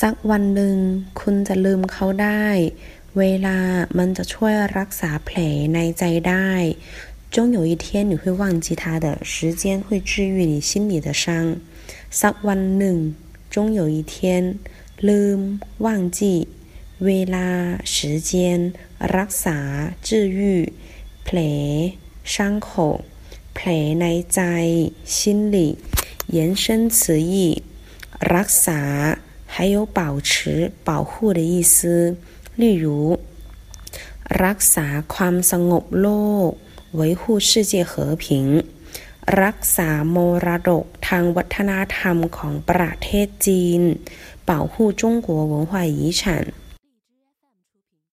สักวันหนึ่งคุณจะลืมเขาได้ เวลามันจะช่วยรักษาแผลในใจได้终有一天你会忘记他的时间会治愈你心里的伤สักวันหนึ่ง终有一天ลืม忘记เวลา时间รักษา治愈แผล伤口แผลในใจ心里延伸词义รักษา 还有保持、保护的意思。例如，รักษาความสงบโลก维护世界和平รักษามรดกทางวัฒนธรรมของประเทศจีน保护中国文化遗产